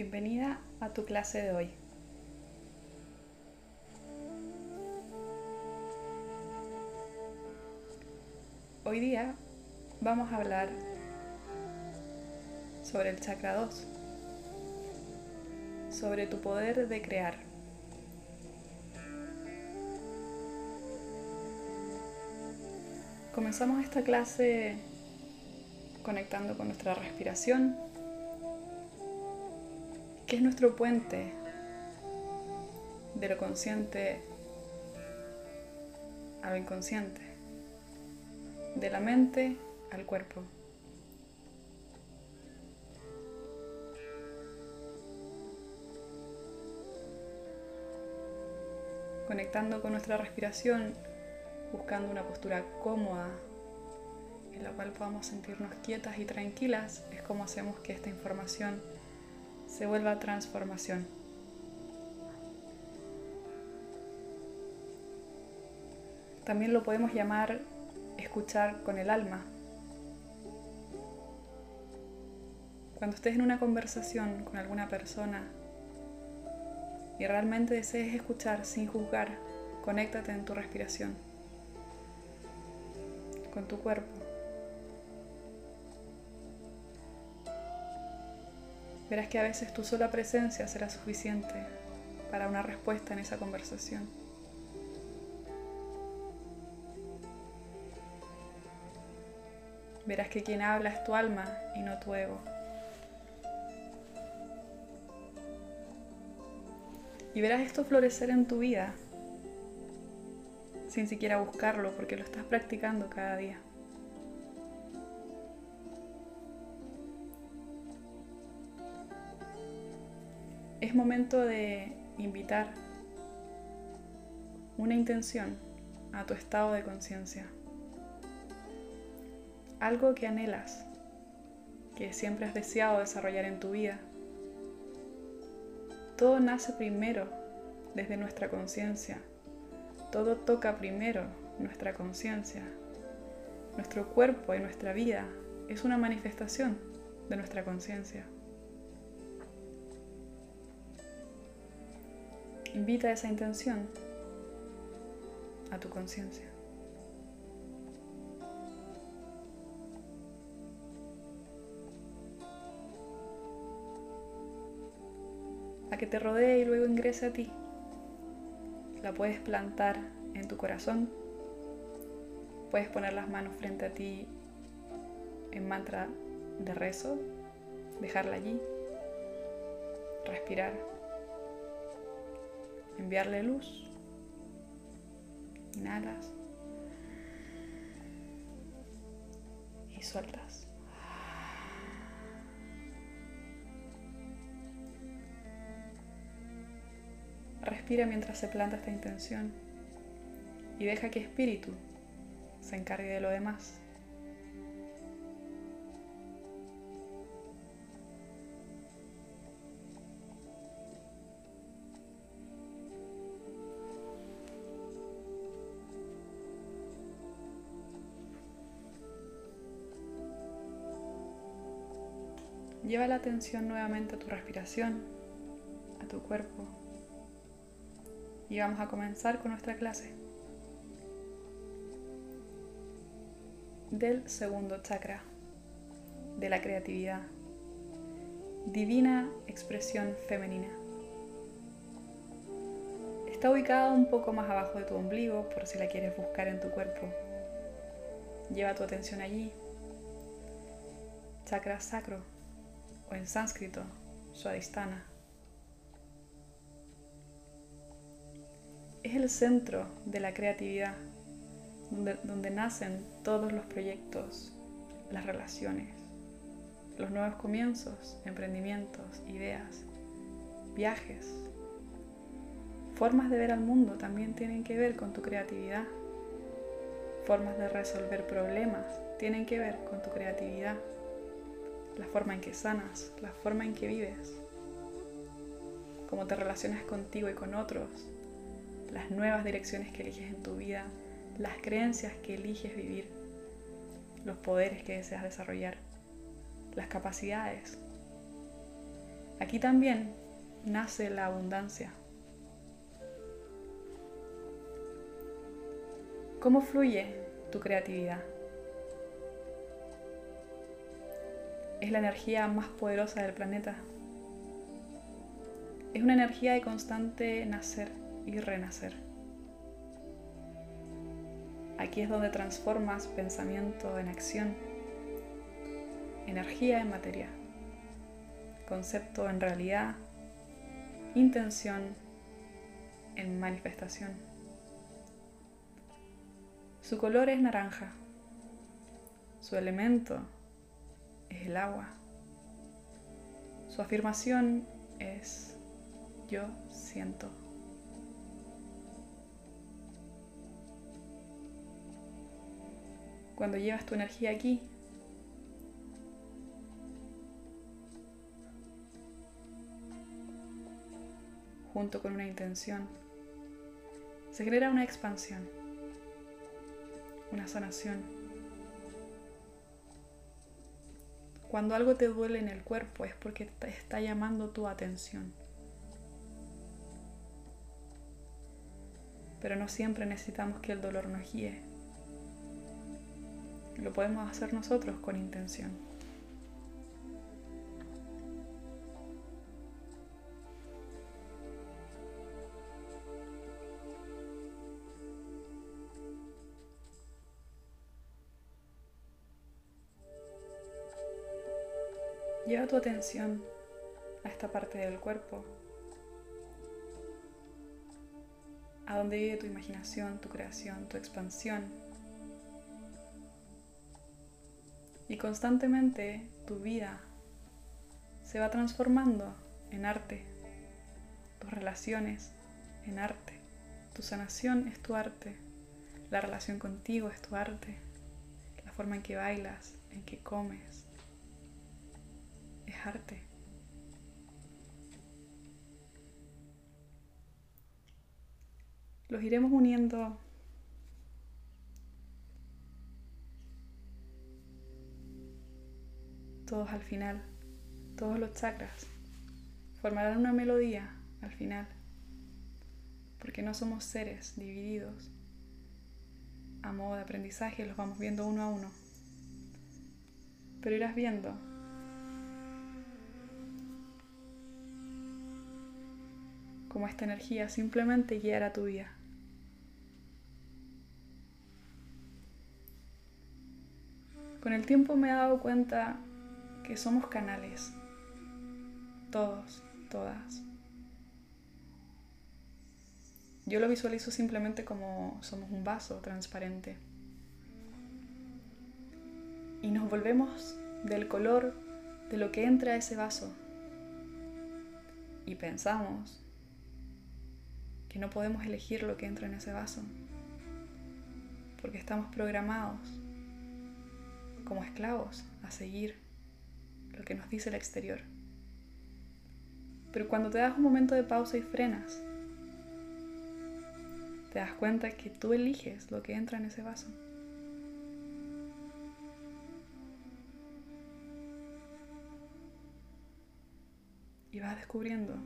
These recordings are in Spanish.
Bienvenida a tu clase de hoy. Hoy día vamos a hablar sobre el chakra 2, sobre tu poder de crear. Comenzamos esta clase conectando con nuestra respiración, que es nuestro puente de lo consciente a lo inconsciente, de la mente al cuerpo. Conectando con nuestra respiración, buscando una postura cómoda en la cual podamos sentirnos quietas y tranquilas, es como hacemos que esta información se vuelva transformación. También lo podemos llamar escuchar con el alma. Cuando estés en una conversación con alguna persona y realmente desees escuchar sin juzgar, conéctate en tu respiración, con tu cuerpo. Verás que a veces tu sola presencia será suficiente para una respuesta en esa conversación. Verás que quien habla es tu alma y no tu ego. Y verás esto florecer en tu vida sin siquiera buscarlo porque lo estás practicando cada día. Es momento de invitar una intención a tu estado de conciencia algo que anhelas, que siempre has deseado desarrollar en tu vida. Todo nace primero desde nuestra conciencia. Todo toca primero nuestra conciencia. Nuestro cuerpo y nuestra vida es una manifestación de nuestra conciencia. Invita esa intención a tu conciencia. a que te rodee y luego ingrese a ti. La puedes plantar en tu corazón. Puedes poner las manos frente a ti en mantra de rezo, dejarla allí, respirar, enviarle luz, inhalas y sueltas. Respira mientras se planta esta intención y deja que espíritu se encargue de lo demás. Lleva la atención nuevamente a tu respiración, a tu cuerpo y vamos a comenzar con nuestra clase del segundo chakra, de la creatividad, divina expresión femenina. Está ubicada un poco más abajo de tu ombligo por si la quieres buscar en tu cuerpo. Lleva tu atención allí. Chakra sacro o en sánscrito, Swadhisthana. es el centro de la creatividad, donde, nacen todos los proyectos, las relaciones, los nuevos comienzos, emprendimientos, ideas, viajes. Formas de ver al mundo también tienen que ver con tu creatividad. Formas de resolver problemas tienen que ver con tu creatividad. La forma en que sanas, la forma en que vives, cómo te relacionas contigo y con otros, las nuevas direcciones que eliges en tu vida, las creencias que eliges vivir, los poderes que deseas desarrollar, las capacidades. Aquí también nace la abundancia. ¿Cómo fluye tu creatividad? Es la energía más poderosa del planeta. Es una energía de constante nacer y renacer. Aquí es donde transformas pensamiento en acción, energía en materia, concepto en realidad, intención en manifestación. Su color es naranja, su elemento es el agua, su afirmación es yo siento. Cuando llevas tu energía aquí, junto con una intención, se genera una expansión, una sanación. Cuando algo te duele en el cuerpo es porque te está llamando tu atención. Pero no siempre necesitamos que el dolor nos guíe. Lo podemos hacer nosotros con intención. Lleva tu atención a esta parte del cuerpo, a donde vive tu imaginación, tu creación, tu expansión. Y constantemente tu vida se va transformando en arte, tus relaciones en arte, tu sanación es tu arte, la relación contigo es tu arte, la forma en que bailas, en que comes, es arte. Los iremos uniendo todos al final, todos los chakras formarán una melodía al final, porque no somos seres divididos. A modo de aprendizaje los vamos viendo uno a uno, pero irás viendo como esta energía simplemente guiará tu vida. Con el tiempo me he dado cuenta que somos canales, todos, todas. Yo lo visualizo simplemente como somos un vaso transparente. Y nos volvemos del color de lo que entra a ese vaso. Y pensamos que no podemos elegir lo que entra en ese vaso, porque estamos programados como esclavos a seguir lo que nos dice el exterior. Pero cuando te das un momento de pausa y frenas, te das cuenta que tú eliges lo que entra en ese vaso. Y vas descubriendo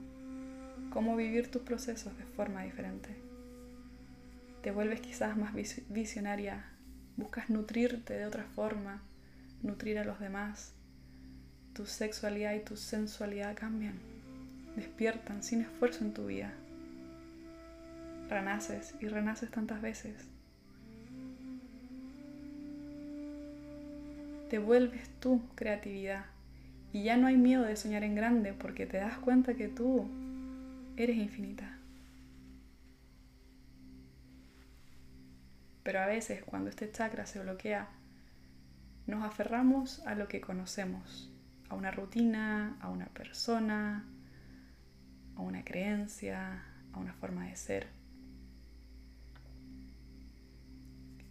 cómo vivir tus procesos de forma diferente. Te vuelves quizás más visionaria, buscas nutrirte de otra forma, nutrir a los demás. Tu sexualidad y tu sensualidad cambian, despiertan sin esfuerzo en tu vida. Renaces y renaces tantas veces. Te vuelves tu creatividad y ya no hay miedo de soñar en grande porque te das cuenta que tú eres infinita. Pero a veces cuando este chakra se bloquea, nos aferramos a lo que conocemos, a una rutina, a una persona, a una creencia, a una forma de ser.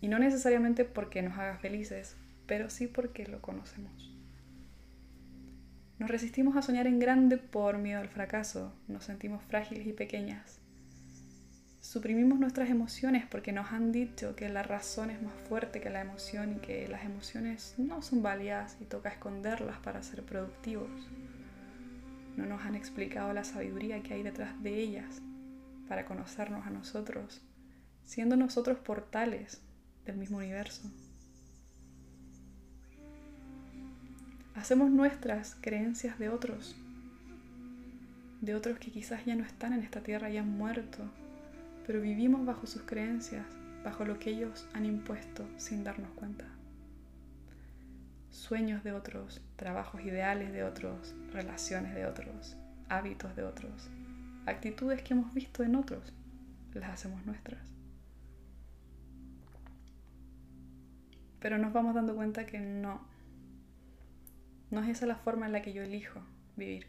Y no necesariamente porque nos haga felices, pero sí porque lo conocemos. Nos resistimos a soñar en grande por miedo al fracaso, nos sentimos frágiles y pequeñas. Suprimimos nuestras emociones porque nos han dicho que la razón es más fuerte que la emoción y que las emociones no son válidas y toca esconderlas para ser productivos. no nos han explicado la sabiduría que hay detrás de ellas para conocernos a nosotros, siendo nosotros portales del mismo universo. Hacemos nuestras creencias de otros, de otros que quizás ya no están en esta tierra y han muerto, pero vivimos bajo sus creencias, bajo lo que ellos han impuesto sin darnos cuenta. Sueños de otros, trabajos ideales de otros, relaciones de otros, hábitos de otros, actitudes que hemos visto en otros, las hacemos nuestras. Pero nos vamos dando cuenta que no, no es esa la forma en la que yo elijo vivir.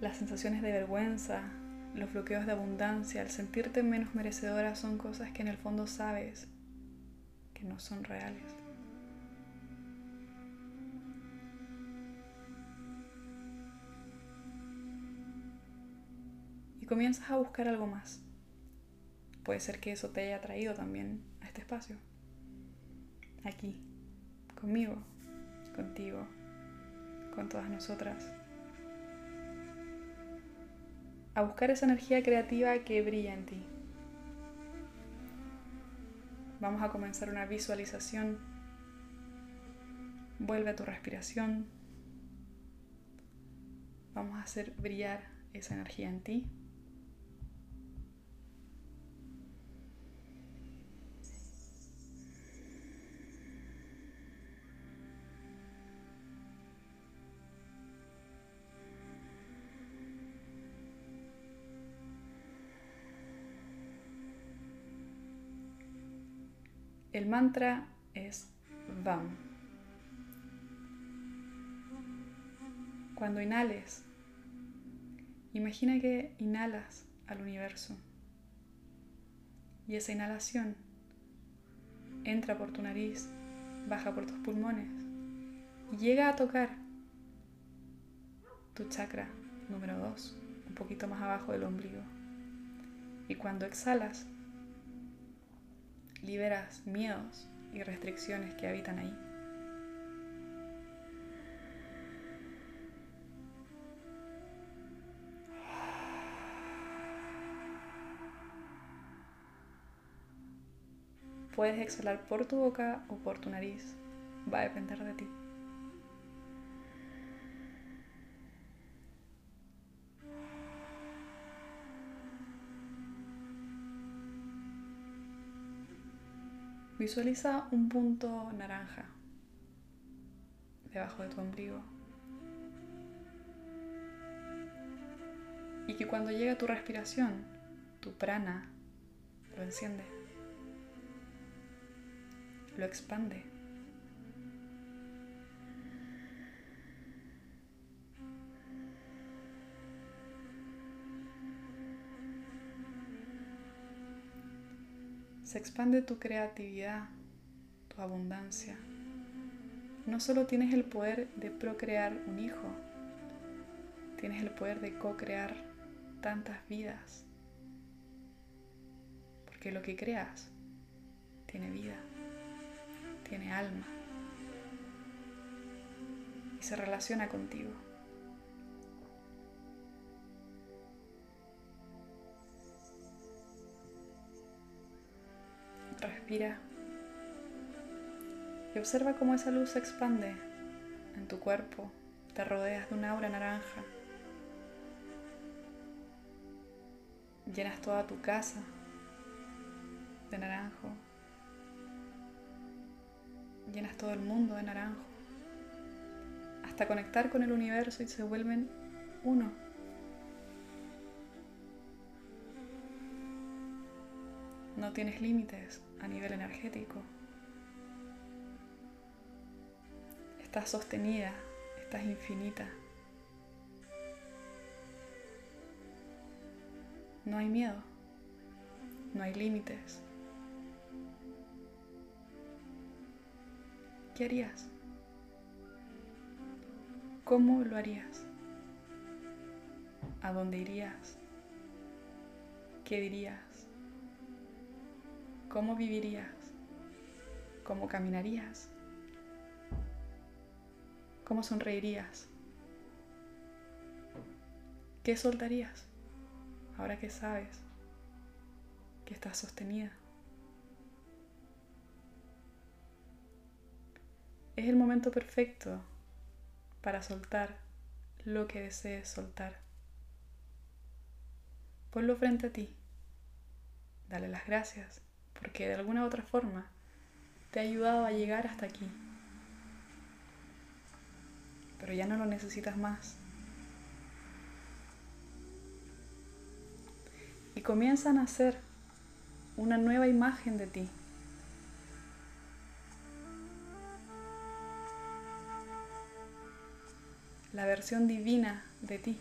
Las sensaciones de vergüenza, los bloqueos de abundancia, el sentirte menos merecedora son cosas que en el fondo sabes que no son reales. Y comienzas a buscar algo más. Puede ser que eso te haya traído también a este espacio. Aquí, conmigo, contigo, con todas nosotras a buscar esa energía creativa que brilla en ti. Vamos a comenzar una visualización. Vuelve a tu respiración. Vamos a hacer brillar esa energía en ti. El mantra es VAM. Cuando inhales, imagina que inhalas al universo y esa inhalación entra por tu nariz, baja por tus pulmones y llega a tocar tu chakra número 2, un poquito más abajo del ombligo. Y cuando exhalas, liberas miedos y restricciones que habitan ahí. Puedes exhalar por tu boca o por tu nariz, va a depender de ti. Visualiza un punto naranja debajo de tu ombligo. Y que cuando llega tu respiración, tu prana lo enciende, lo expande. Se expande tu creatividad, tu abundancia. No solo tienes el poder de procrear un hijo, tienes el poder de co-crear tantas vidas. Porque lo que creas tiene vida, tiene alma y se relaciona contigo. Respira y observa cómo esa luz se expande en tu cuerpo, te rodeas de una aura naranja, llenas toda tu casa de naranjo, llenas todo el mundo de naranjo, hasta conectar con el universo y se vuelven uno. No tienes límites a nivel energético. Estás sostenida, estás infinita. No hay miedo, no hay límites. ¿Qué harías? ¿Cómo lo harías? ¿A dónde irías? ¿Qué dirías? ¿Cómo vivirías? ¿Cómo caminarías? ¿Cómo sonreirías? ¿Qué soltarías ahora que sabes que estás sostenida? Es el momento perfecto para soltar lo que desees soltar. Ponlo frente a ti. Dale las gracias porque de alguna u otra forma te ha ayudado a llegar hasta aquí. Pero ya no lo necesitas más. Y comienzan a hacer una nueva imagen de ti. La versión divina de ti.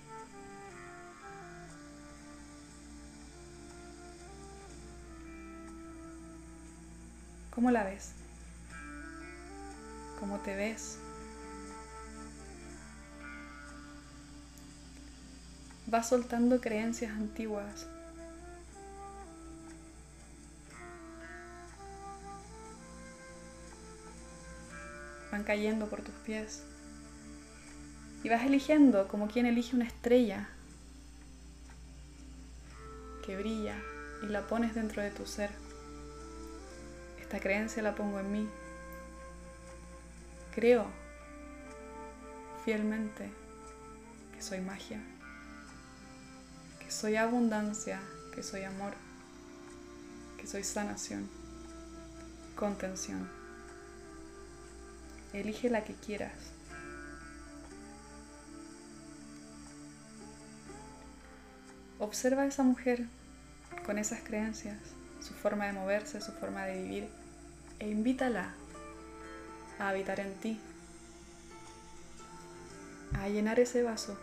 ¿Cómo la ves? ¿Cómo te ves? Vas soltando creencias antiguas. Van cayendo por tus pies. Y vas eligiendo como quien elige una estrella que brilla y la pones dentro de tu ser. Esta creencia la pongo en mí. Creo fielmente que soy magia, que soy abundancia, que soy amor, que soy sanación, contención. Elige la que quieras. Observa a esa mujer con esas creencias, su forma de moverse, su forma de vivir e invítala a habitar en ti, a llenar ese vaso.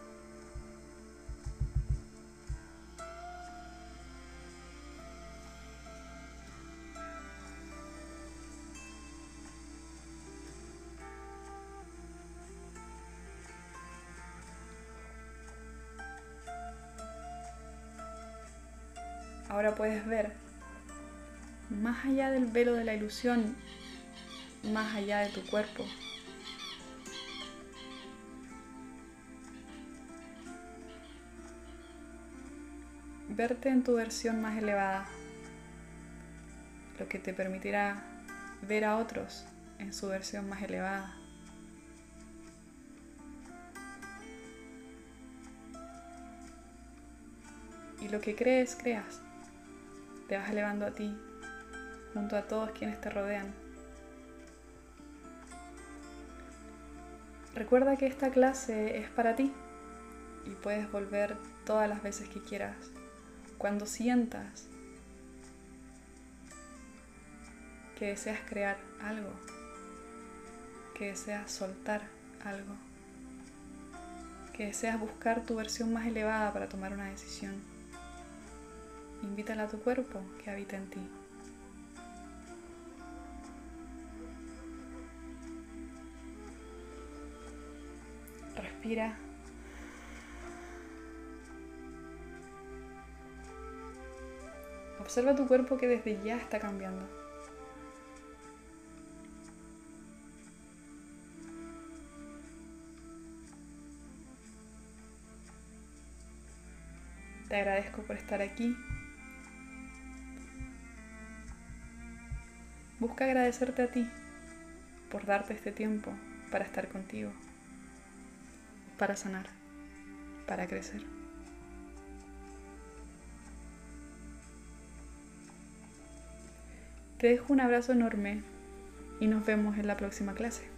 Ahora puedes ver más allá del velo de la ilusión, más allá de tu cuerpo. Verte en tu versión más elevada, lo que te permitirá ver a otros en su versión más elevada. Y lo que crees, creas. Te vas elevando a ti junto a todos quienes te rodean. Recuerda que esta clase es para ti y puedes volver todas las veces que quieras, cuando sientas que deseas crear algo, que deseas soltar algo, que deseas buscar tu versión más elevada para tomar una decisión. Invítala a tu cuerpo que habita en ti. Observa tu cuerpo que desde ya está cambiando. Te agradezco por estar aquí. Busca agradecerte a ti por darte este tiempo para estar contigo para sanar, para crecer. Te dejo un abrazo enorme y nos vemos en la próxima clase.